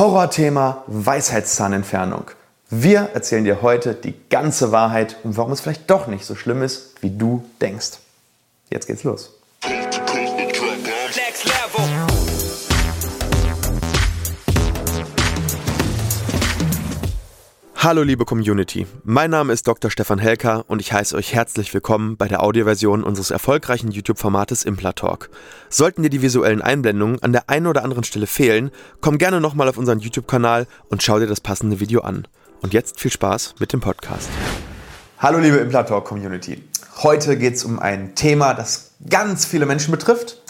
Horrorthema Weisheitszahnentfernung. Wir erzählen dir heute die ganze Wahrheit und warum es vielleicht doch nicht so schlimm ist, wie du denkst. Jetzt geht's los. Hallo liebe Community, mein Name ist Dr. Stefan Helker und ich heiße euch herzlich willkommen bei der Audioversion unseres erfolgreichen YouTube-Formates Implatalk. Sollten dir die visuellen Einblendungen an der einen oder anderen Stelle fehlen, komm gerne nochmal auf unseren YouTube-Kanal und schau dir das passende Video an. Und jetzt viel Spaß mit dem Podcast. Hallo liebe Implatalk-Community, heute geht es um ein Thema, das ganz viele Menschen betrifft.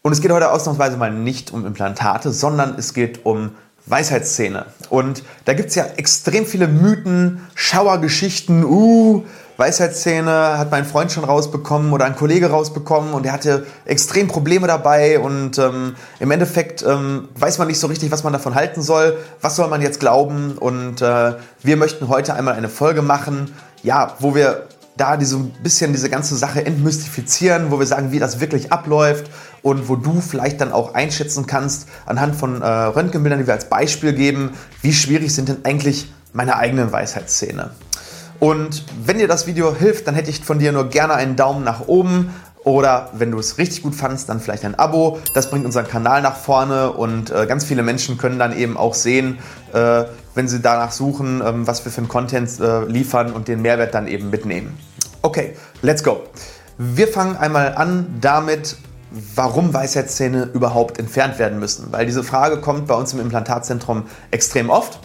Und es geht heute ausnahmsweise mal nicht um Implantate, sondern es geht um Weisheitszähne. Und da gibt es ja extrem viele Mythen, Schauergeschichten. Uh, Weisheitszähne hat mein Freund schon rausbekommen oder ein Kollege rausbekommen und er hatte extrem Probleme dabei und ähm, im Endeffekt ähm, weiß man nicht so richtig, was man davon halten soll. Was soll man jetzt glauben? Und äh, wir möchten heute einmal eine Folge machen, ja, wo wir da diese, ein bisschen diese ganze Sache entmystifizieren, wo wir sagen, wie das wirklich abläuft und wo du vielleicht dann auch einschätzen kannst, anhand von äh, Röntgenbildern, die wir als Beispiel geben, wie schwierig sind denn eigentlich meine eigenen Weisheitszähne. Und wenn dir das Video hilft, dann hätte ich von dir nur gerne einen Daumen nach oben oder wenn du es richtig gut fandest, dann vielleicht ein Abo. Das bringt unseren Kanal nach vorne und äh, ganz viele Menschen können dann eben auch sehen, äh, wenn sie danach suchen, ähm, was wir für einen Content äh, liefern und den Mehrwert dann eben mitnehmen. Okay, let's go. Wir fangen einmal an damit, warum Weisheitszähne überhaupt entfernt werden müssen. Weil diese Frage kommt bei uns im Implantatzentrum extrem oft.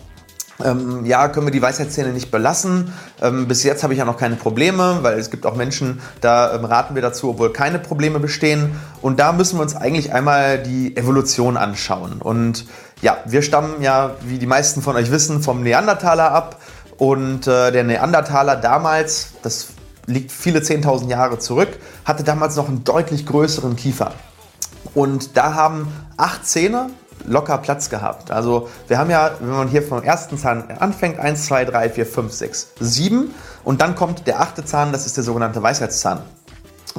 Ähm, ja, können wir die Weisheitszähne nicht belassen? Ähm, bis jetzt habe ich ja noch keine Probleme, weil es gibt auch Menschen, da ähm, raten wir dazu, obwohl keine Probleme bestehen. Und da müssen wir uns eigentlich einmal die Evolution anschauen. Und ja, wir stammen ja, wie die meisten von euch wissen, vom Neandertaler ab. Und äh, der Neandertaler damals, das liegt viele 10.000 Jahre zurück, hatte damals noch einen deutlich größeren Kiefer. Und da haben acht Zähne locker Platz gehabt. Also wir haben ja, wenn man hier vom ersten Zahn anfängt, 1, 2, 3, 4, 5, 6, 7 und dann kommt der achte Zahn, das ist der sogenannte Weisheitszahn.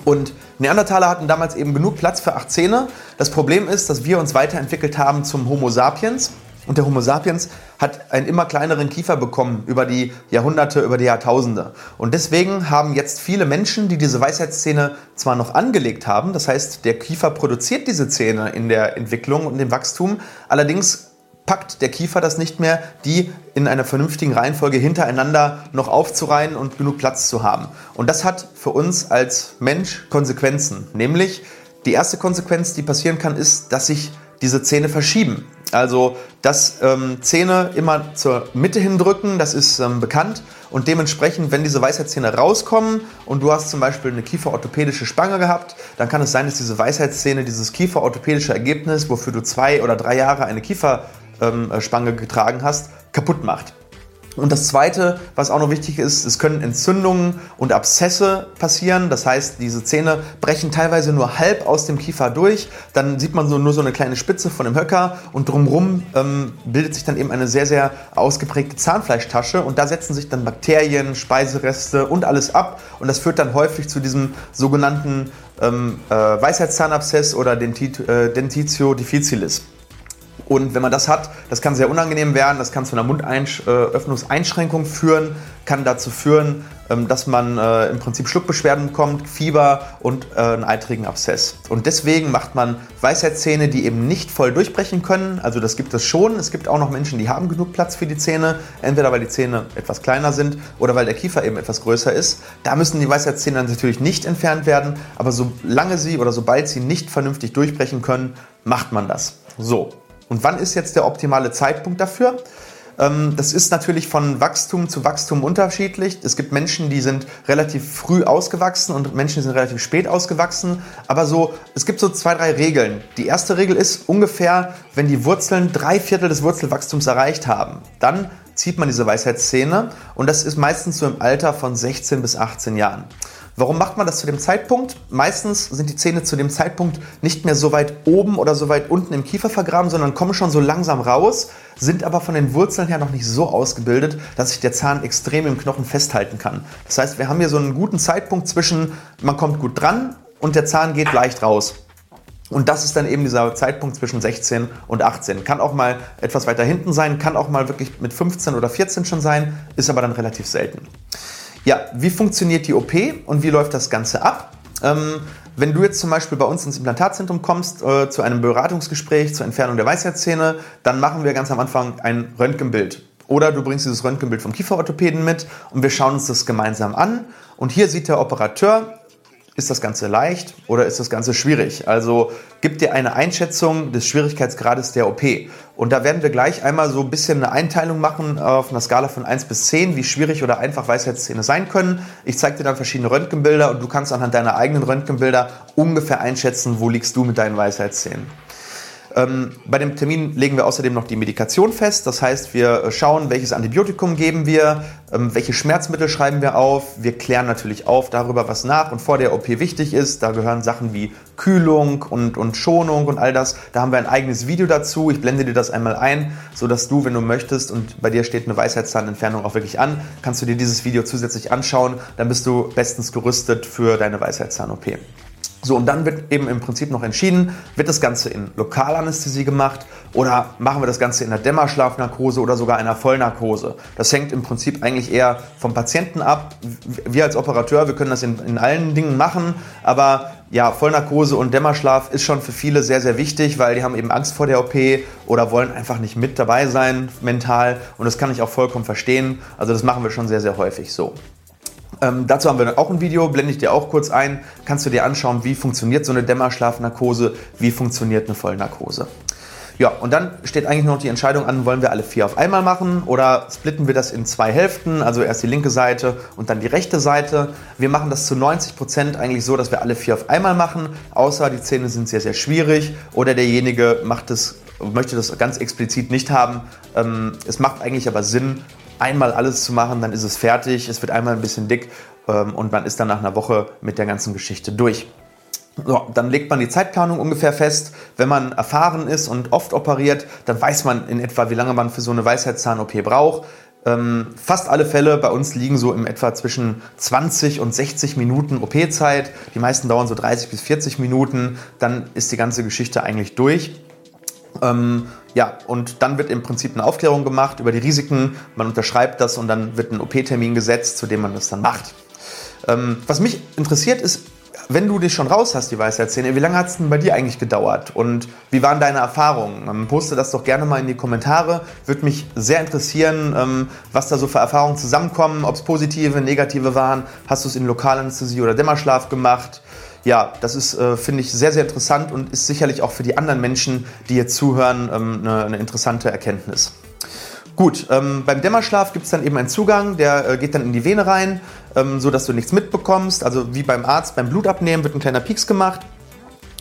Und Neandertaler hatten damals eben genug Platz für acht Zähne. Das Problem ist, dass wir uns weiterentwickelt haben zum Homo sapiens und der Homo sapiens hat einen immer kleineren Kiefer bekommen über die Jahrhunderte, über die Jahrtausende. Und deswegen haben jetzt viele Menschen, die diese Weisheitszähne zwar noch angelegt haben, das heißt, der Kiefer produziert diese Zähne in der Entwicklung und dem Wachstum, allerdings packt der Kiefer das nicht mehr, die in einer vernünftigen Reihenfolge hintereinander noch aufzureihen und genug Platz zu haben. Und das hat für uns als Mensch Konsequenzen. Nämlich die erste Konsequenz, die passieren kann, ist, dass sich diese Zähne verschieben. Also, dass ähm, Zähne immer zur Mitte hindrücken, das ist ähm, bekannt. Und dementsprechend, wenn diese Weisheitszähne rauskommen und du hast zum Beispiel eine kieferorthopädische Spange gehabt, dann kann es sein, dass diese Weisheitszähne dieses kieferorthopädische Ergebnis, wofür du zwei oder drei Jahre eine Kieferspange ähm, getragen hast, kaputt macht. Und das Zweite, was auch noch wichtig ist, es können Entzündungen und Abszesse passieren. Das heißt, diese Zähne brechen teilweise nur halb aus dem Kiefer durch. Dann sieht man so, nur so eine kleine Spitze von dem Höcker und drumherum ähm, bildet sich dann eben eine sehr, sehr ausgeprägte Zahnfleischtasche. Und da setzen sich dann Bakterien, Speisereste und alles ab. Und das führt dann häufig zu diesem sogenannten ähm, äh, Weisheitszahnabszess oder Dentit, äh, Dentitio difficilis. Und wenn man das hat, das kann sehr unangenehm werden, das kann zu einer Mundöffnungseinschränkung führen, kann dazu führen, ähm, dass man äh, im Prinzip Schluckbeschwerden bekommt, Fieber und äh, einen eitrigen Abszess. Und deswegen macht man Weisheitszähne, die eben nicht voll durchbrechen können. Also das gibt es schon. Es gibt auch noch Menschen, die haben genug Platz für die Zähne, entweder weil die Zähne etwas kleiner sind oder weil der Kiefer eben etwas größer ist. Da müssen die Weisheitszähne natürlich nicht entfernt werden, aber solange sie oder sobald sie nicht vernünftig durchbrechen können, macht man das. So, und wann ist jetzt der optimale Zeitpunkt dafür? Ähm, das ist natürlich von Wachstum zu Wachstum unterschiedlich. Es gibt Menschen, die sind relativ früh ausgewachsen und Menschen, die sind relativ spät ausgewachsen. Aber so, es gibt so zwei, drei Regeln. Die erste Regel ist ungefähr, wenn die Wurzeln drei Viertel des Wurzelwachstums erreicht haben, dann zieht man diese Weisheitszähne und das ist meistens so im Alter von 16 bis 18 Jahren. Warum macht man das zu dem Zeitpunkt? Meistens sind die Zähne zu dem Zeitpunkt nicht mehr so weit oben oder so weit unten im Kiefer vergraben, sondern kommen schon so langsam raus, sind aber von den Wurzeln her noch nicht so ausgebildet, dass sich der Zahn extrem im Knochen festhalten kann. Das heißt, wir haben hier so einen guten Zeitpunkt zwischen, man kommt gut dran und der Zahn geht leicht raus. Und das ist dann eben dieser Zeitpunkt zwischen 16 und 18. Kann auch mal etwas weiter hinten sein, kann auch mal wirklich mit 15 oder 14 schon sein, ist aber dann relativ selten. Ja, wie funktioniert die OP und wie läuft das Ganze ab? Ähm, wenn du jetzt zum Beispiel bei uns ins Implantatzentrum kommst, äh, zu einem Beratungsgespräch zur Entfernung der Weisheitszähne, dann machen wir ganz am Anfang ein Röntgenbild. Oder du bringst dieses Röntgenbild vom Kieferorthopäden mit und wir schauen uns das gemeinsam an. Und hier sieht der Operateur ist das Ganze leicht oder ist das Ganze schwierig? Also gib dir eine Einschätzung des Schwierigkeitsgrades der OP. Und da werden wir gleich einmal so ein bisschen eine Einteilung machen auf einer Skala von 1 bis 10, wie schwierig oder einfach Weisheitszähne sein können. Ich zeige dir dann verschiedene Röntgenbilder und du kannst anhand deiner eigenen Röntgenbilder ungefähr einschätzen, wo liegst du mit deinen Weisheitszähnen. Ähm, bei dem Termin legen wir außerdem noch die Medikation fest. Das heißt, wir schauen, welches Antibiotikum geben wir, ähm, welche Schmerzmittel schreiben wir auf. Wir klären natürlich auf darüber, was nach und vor der OP wichtig ist. Da gehören Sachen wie Kühlung und, und Schonung und all das. Da haben wir ein eigenes Video dazu. Ich blende dir das einmal ein, sodass du, wenn du möchtest und bei dir steht eine Weisheitszahnentfernung auch wirklich an, kannst du dir dieses Video zusätzlich anschauen. Dann bist du bestens gerüstet für deine Weisheitszahn-OP. So, und dann wird eben im Prinzip noch entschieden, wird das Ganze in Lokalanästhesie gemacht oder machen wir das Ganze in einer Dämmerschlafnarkose oder sogar einer Vollnarkose. Das hängt im Prinzip eigentlich eher vom Patienten ab. Wir als Operateur, wir können das in, in allen Dingen machen, aber ja, Vollnarkose und Dämmerschlaf ist schon für viele sehr, sehr wichtig, weil die haben eben Angst vor der OP oder wollen einfach nicht mit dabei sein mental und das kann ich auch vollkommen verstehen. Also das machen wir schon sehr, sehr häufig so. Ähm, dazu haben wir auch ein Video, blende ich dir auch kurz ein. Kannst du dir anschauen, wie funktioniert so eine Dämmerschlafnarkose, wie funktioniert eine Vollnarkose. Ja, und dann steht eigentlich noch die Entscheidung an, wollen wir alle vier auf einmal machen oder splitten wir das in zwei Hälften, also erst die linke Seite und dann die rechte Seite. Wir machen das zu 90 Prozent eigentlich so, dass wir alle vier auf einmal machen, außer die Zähne sind sehr, sehr schwierig oder derjenige macht das, möchte das ganz explizit nicht haben. Ähm, es macht eigentlich aber Sinn, einmal alles zu machen, dann ist es fertig, es wird einmal ein bisschen dick ähm, und man ist dann nach einer Woche mit der ganzen Geschichte durch. So, dann legt man die Zeitplanung ungefähr fest. Wenn man erfahren ist und oft operiert, dann weiß man in etwa, wie lange man für so eine Weisheitszahn-OP braucht. Ähm, fast alle Fälle bei uns liegen so im etwa zwischen 20 und 60 Minuten OP-Zeit. Die meisten dauern so 30 bis 40 Minuten. Dann ist die ganze Geschichte eigentlich durch. Ähm, ja, und dann wird im Prinzip eine Aufklärung gemacht über die Risiken. Man unterschreibt das und dann wird ein OP-Termin gesetzt, zu dem man das dann macht. Ähm, was mich interessiert ist, wenn du dich schon raus hast, die Weisheitszähne, wie lange hat es denn bei dir eigentlich gedauert und wie waren deine Erfahrungen? Ähm, poste das doch gerne mal in die Kommentare. Würde mich sehr interessieren, ähm, was da so für Erfahrungen zusammenkommen, ob es positive, negative waren. Hast du es in Lokalanästhesie oder Dämmerschlaf gemacht? Ja, das ist, äh, finde ich, sehr, sehr interessant und ist sicherlich auch für die anderen Menschen, die jetzt zuhören, ähm, eine, eine interessante Erkenntnis. Gut, ähm, beim Dämmerschlaf gibt es dann eben einen Zugang, der äh, geht dann in die Vene rein, ähm, sodass du nichts mitbekommst. Also wie beim Arzt beim Blutabnehmen wird ein kleiner Pieks gemacht.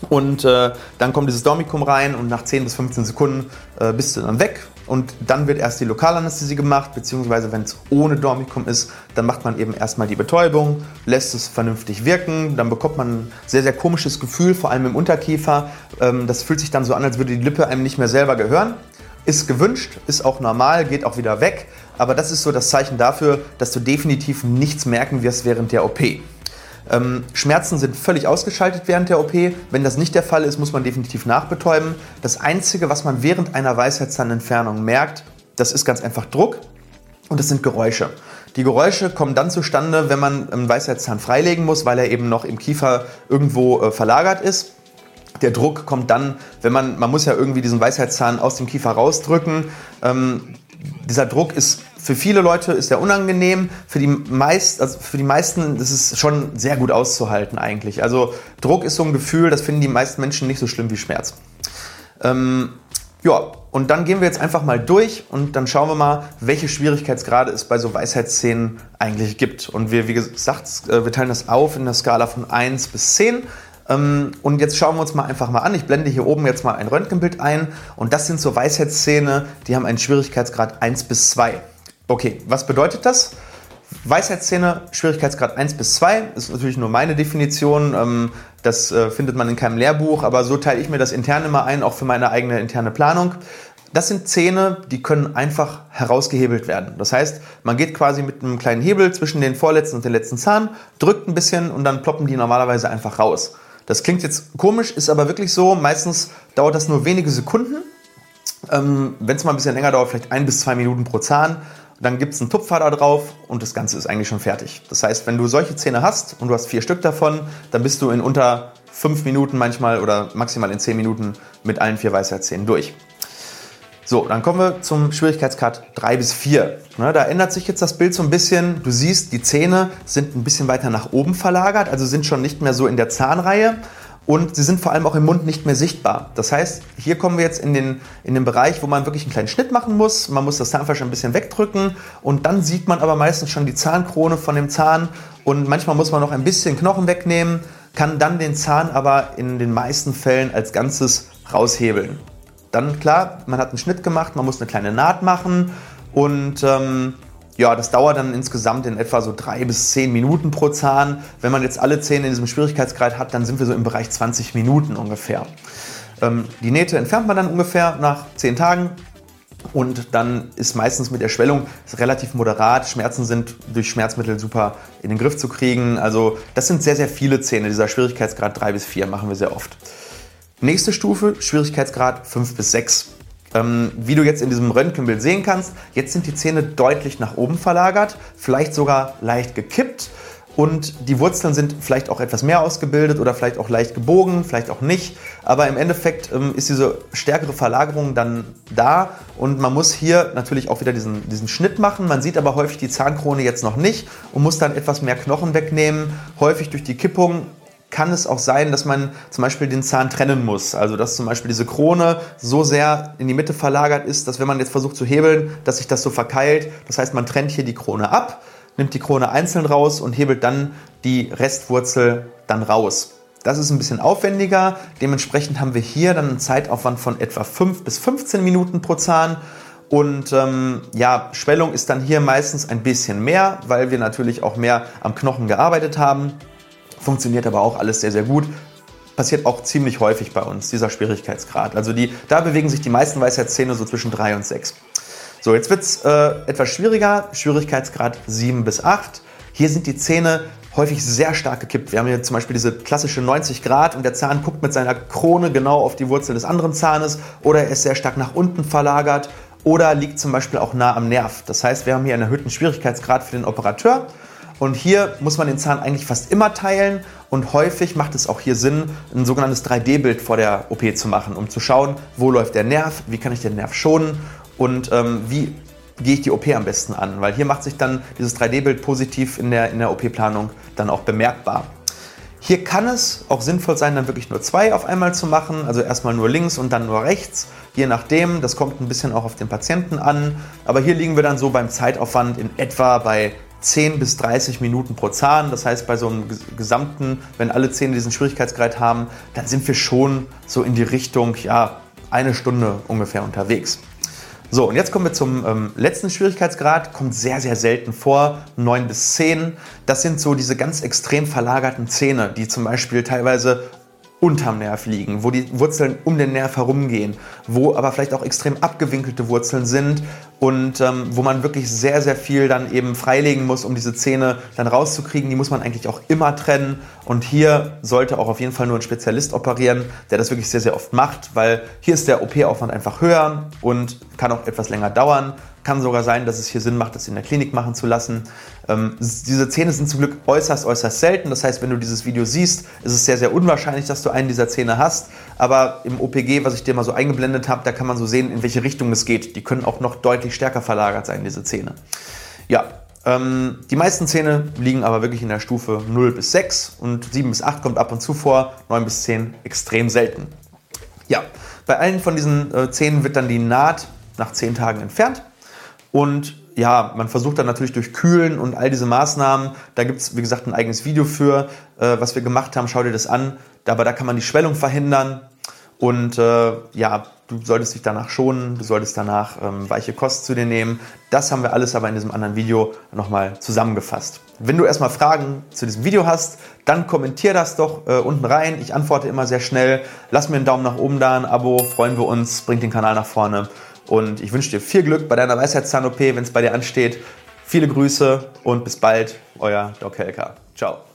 Und äh, dann kommt dieses Dormikum rein und nach 10 bis 15 Sekunden äh, bist du dann weg. Und dann wird erst die Lokalanästhesie gemacht, beziehungsweise wenn es ohne Dormikum ist, dann macht man eben erstmal die Betäubung, lässt es vernünftig wirken. Dann bekommt man ein sehr, sehr komisches Gefühl, vor allem im Unterkiefer. Ähm, das fühlt sich dann so an, als würde die Lippe einem nicht mehr selber gehören. Ist gewünscht, ist auch normal, geht auch wieder weg. Aber das ist so das Zeichen dafür, dass du definitiv nichts merken wirst während der OP. Ähm, Schmerzen sind völlig ausgeschaltet während der OP. Wenn das nicht der Fall ist, muss man definitiv nachbetäuben. Das Einzige, was man während einer Weisheitszahnentfernung merkt, das ist ganz einfach Druck und das sind Geräusche. Die Geräusche kommen dann zustande, wenn man einen Weisheitszahn freilegen muss, weil er eben noch im Kiefer irgendwo äh, verlagert ist. Der Druck kommt dann, wenn man, man muss ja irgendwie diesen Weisheitszahn aus dem Kiefer rausdrücken. Ähm, dieser Druck ist für viele Leute ist er unangenehm, für die, meist, also für die meisten ist es schon sehr gut auszuhalten eigentlich. Also Druck ist so ein Gefühl, das finden die meisten Menschen nicht so schlimm wie Schmerz. Ähm, ja, und dann gehen wir jetzt einfach mal durch und dann schauen wir mal, welche Schwierigkeitsgrade es bei so Weisheitsszenen eigentlich gibt. Und wir, wie gesagt, äh, wir teilen das auf in der Skala von 1 bis 10. Ähm, und jetzt schauen wir uns mal einfach mal an. Ich blende hier oben jetzt mal ein Röntgenbild ein. Und das sind so Weisheitszähne, die haben einen Schwierigkeitsgrad 1 bis 2. Okay, was bedeutet das? Weisheitszähne, Schwierigkeitsgrad 1 bis 2, ist natürlich nur meine Definition. Ähm, das äh, findet man in keinem Lehrbuch, aber so teile ich mir das intern immer ein, auch für meine eigene interne Planung. Das sind Zähne, die können einfach herausgehebelt werden. Das heißt, man geht quasi mit einem kleinen Hebel zwischen den vorletzten und den letzten Zahn, drückt ein bisschen und dann ploppen die normalerweise einfach raus. Das klingt jetzt komisch, ist aber wirklich so. Meistens dauert das nur wenige Sekunden. Ähm, Wenn es mal ein bisschen länger dauert, vielleicht ein bis zwei Minuten pro Zahn. Dann gibt es einen Tupfer da drauf und das Ganze ist eigentlich schon fertig. Das heißt, wenn du solche Zähne hast und du hast vier Stück davon, dann bist du in unter fünf Minuten manchmal oder maximal in zehn Minuten mit allen vier Weisheitszähnen durch. So, dann kommen wir zum Schwierigkeitsgrad 3 bis 4. Ne, da ändert sich jetzt das Bild so ein bisschen. Du siehst, die Zähne sind ein bisschen weiter nach oben verlagert, also sind schon nicht mehr so in der Zahnreihe und sie sind vor allem auch im Mund nicht mehr sichtbar. Das heißt, hier kommen wir jetzt in den, in den Bereich, wo man wirklich einen kleinen Schnitt machen muss. Man muss das Zahnfleisch ein bisschen wegdrücken und dann sieht man aber meistens schon die Zahnkrone von dem Zahn und manchmal muss man noch ein bisschen Knochen wegnehmen, kann dann den Zahn aber in den meisten Fällen als Ganzes raushebeln. Dann klar, man hat einen Schnitt gemacht, man muss eine kleine Naht machen und ähm, ja, das dauert dann insgesamt in etwa so drei bis zehn Minuten pro Zahn. Wenn man jetzt alle Zähne in diesem Schwierigkeitsgrad hat, dann sind wir so im Bereich 20 Minuten ungefähr. Ähm, die Nähte entfernt man dann ungefähr nach zehn Tagen. Und dann ist meistens mit der Schwellung relativ moderat. Schmerzen sind durch Schmerzmittel super in den Griff zu kriegen. Also das sind sehr, sehr viele Zähne. Dieser Schwierigkeitsgrad 3 bis 4 machen wir sehr oft. Nächste Stufe, Schwierigkeitsgrad 5 bis 6. Ähm, wie du jetzt in diesem Röntgenbild sehen kannst, jetzt sind die Zähne deutlich nach oben verlagert, vielleicht sogar leicht gekippt und die Wurzeln sind vielleicht auch etwas mehr ausgebildet oder vielleicht auch leicht gebogen, vielleicht auch nicht. Aber im Endeffekt ähm, ist diese stärkere Verlagerung dann da und man muss hier natürlich auch wieder diesen, diesen Schnitt machen. Man sieht aber häufig die Zahnkrone jetzt noch nicht und muss dann etwas mehr Knochen wegnehmen. Häufig durch die Kippung kann es auch sein, dass man zum Beispiel den Zahn trennen muss. Also dass zum Beispiel diese Krone so sehr in die Mitte verlagert ist, dass wenn man jetzt versucht zu hebeln, dass sich das so verkeilt. Das heißt, man trennt hier die Krone ab, nimmt die Krone einzeln raus und hebelt dann die Restwurzel dann raus. Das ist ein bisschen aufwendiger. Dementsprechend haben wir hier dann einen Zeitaufwand von etwa 5 bis 15 Minuten pro Zahn. Und ähm, ja, Schwellung ist dann hier meistens ein bisschen mehr, weil wir natürlich auch mehr am Knochen gearbeitet haben. Funktioniert aber auch alles sehr, sehr gut. Passiert auch ziemlich häufig bei uns, dieser Schwierigkeitsgrad. Also die, da bewegen sich die meisten Weisheitszähne so zwischen 3 und 6. So, jetzt wird es äh, etwas schwieriger. Schwierigkeitsgrad 7 bis 8. Hier sind die Zähne häufig sehr stark gekippt. Wir haben hier zum Beispiel diese klassische 90 Grad und der Zahn guckt mit seiner Krone genau auf die Wurzel des anderen Zahnes oder er ist sehr stark nach unten verlagert oder liegt zum Beispiel auch nah am Nerv. Das heißt, wir haben hier einen erhöhten Schwierigkeitsgrad für den Operateur und hier muss man den Zahn eigentlich fast immer teilen und häufig macht es auch hier Sinn, ein sogenanntes 3D-Bild vor der OP zu machen, um zu schauen, wo läuft der Nerv, wie kann ich den Nerv schonen und ähm, wie gehe ich die OP am besten an. Weil hier macht sich dann dieses 3D-Bild positiv in der, in der OP-Planung dann auch bemerkbar. Hier kann es auch sinnvoll sein, dann wirklich nur zwei auf einmal zu machen, also erstmal nur links und dann nur rechts, je nachdem. Das kommt ein bisschen auch auf den Patienten an. Aber hier liegen wir dann so beim Zeitaufwand in etwa bei 10 bis 30 Minuten pro Zahn. Das heißt, bei so einem gesamten, wenn alle Zähne diesen Schwierigkeitsgrad haben, dann sind wir schon so in die Richtung, ja, eine Stunde ungefähr unterwegs. So, und jetzt kommen wir zum ähm, letzten Schwierigkeitsgrad. Kommt sehr, sehr selten vor. 9 bis 10. Das sind so diese ganz extrem verlagerten Zähne, die zum Beispiel teilweise unterm Nerv liegen, wo die Wurzeln um den Nerv herumgehen, wo aber vielleicht auch extrem abgewinkelte Wurzeln sind und ähm, wo man wirklich sehr, sehr viel dann eben freilegen muss, um diese Zähne dann rauszukriegen. Die muss man eigentlich auch immer trennen und hier sollte auch auf jeden Fall nur ein Spezialist operieren, der das wirklich sehr, sehr oft macht, weil hier ist der OP-Aufwand einfach höher und kann auch etwas länger dauern. Kann sogar sein, dass es hier Sinn macht, das in der Klinik machen zu lassen. Ähm, diese Zähne sind zum Glück äußerst, äußerst selten. Das heißt, wenn du dieses Video siehst, ist es sehr, sehr unwahrscheinlich, dass du einen dieser Zähne hast. Aber im OPG, was ich dir mal so eingeblendet habe, da kann man so sehen, in welche Richtung es geht. Die können auch noch deutlich stärker verlagert sein, diese Zähne. Ja, ähm, die meisten Zähne liegen aber wirklich in der Stufe 0 bis 6 und 7 bis 8 kommt ab und zu vor, 9 bis 10 extrem selten. Ja, bei allen von diesen äh, Zähnen wird dann die Naht nach 10 Tagen entfernt. Und ja, man versucht dann natürlich durch Kühlen und all diese Maßnahmen, da gibt es, wie gesagt, ein eigenes Video für, äh, was wir gemacht haben, schau dir das an. Aber da kann man die Schwellung verhindern. Und äh, ja, du solltest dich danach schonen, du solltest danach ähm, weiche Kost zu dir nehmen. Das haben wir alles aber in diesem anderen Video nochmal zusammengefasst. Wenn du erstmal Fragen zu diesem Video hast, dann kommentier das doch äh, unten rein. Ich antworte immer sehr schnell. Lass mir einen Daumen nach oben da, ein Abo, freuen wir uns, bringt den Kanal nach vorne. Und ich wünsche dir viel Glück bei deiner Weisheitszahn-OP, wenn es bei dir ansteht. Viele Grüße und bis bald, euer Doc Helker. Ciao.